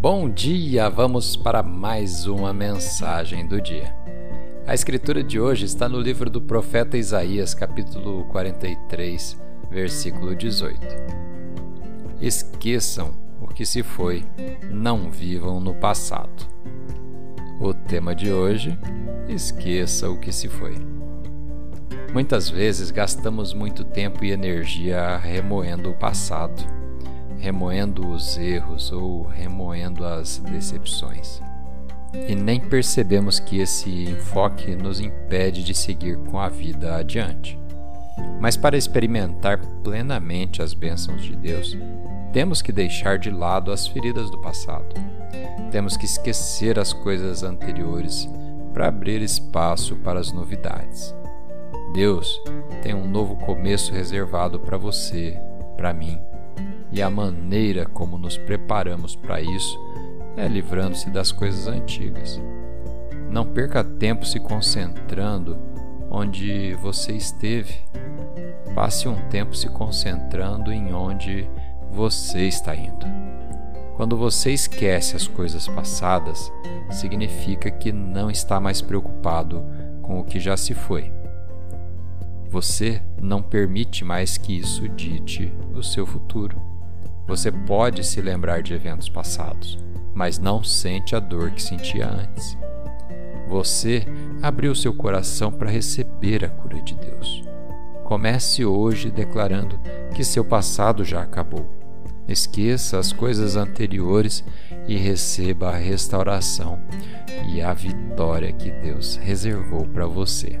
Bom dia! Vamos para mais uma mensagem do dia. A escritura de hoje está no livro do profeta Isaías, capítulo 43, versículo 18. Esqueçam o que se foi, não vivam no passado. O tema de hoje: esqueça o que se foi. Muitas vezes gastamos muito tempo e energia remoendo o passado remoendo os erros ou remoendo as decepções. E nem percebemos que esse enfoque nos impede de seguir com a vida adiante. Mas para experimentar plenamente as bênçãos de Deus, temos que deixar de lado as feridas do passado. Temos que esquecer as coisas anteriores para abrir espaço para as novidades. Deus tem um novo começo reservado para você, para mim e a maneira como nos preparamos para isso é livrando-se das coisas antigas. Não perca tempo se concentrando onde você esteve. Passe um tempo se concentrando em onde você está indo. Quando você esquece as coisas passadas, significa que não está mais preocupado com o que já se foi. Você não permite mais que isso dite o seu futuro. Você pode se lembrar de eventos passados, mas não sente a dor que sentia antes. Você abriu seu coração para receber a cura de Deus. Comece hoje declarando que seu passado já acabou. Esqueça as coisas anteriores e receba a restauração e a vitória que Deus reservou para você.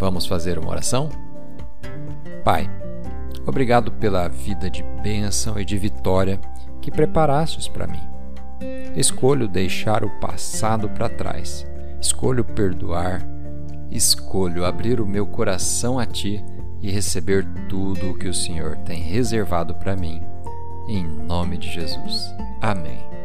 Vamos fazer uma oração? Pai, Obrigado pela vida de bênção e de vitória que preparastes para mim. Escolho deixar o passado para trás. Escolho perdoar. Escolho abrir o meu coração a Ti e receber tudo o que o Senhor tem reservado para mim. Em nome de Jesus. Amém.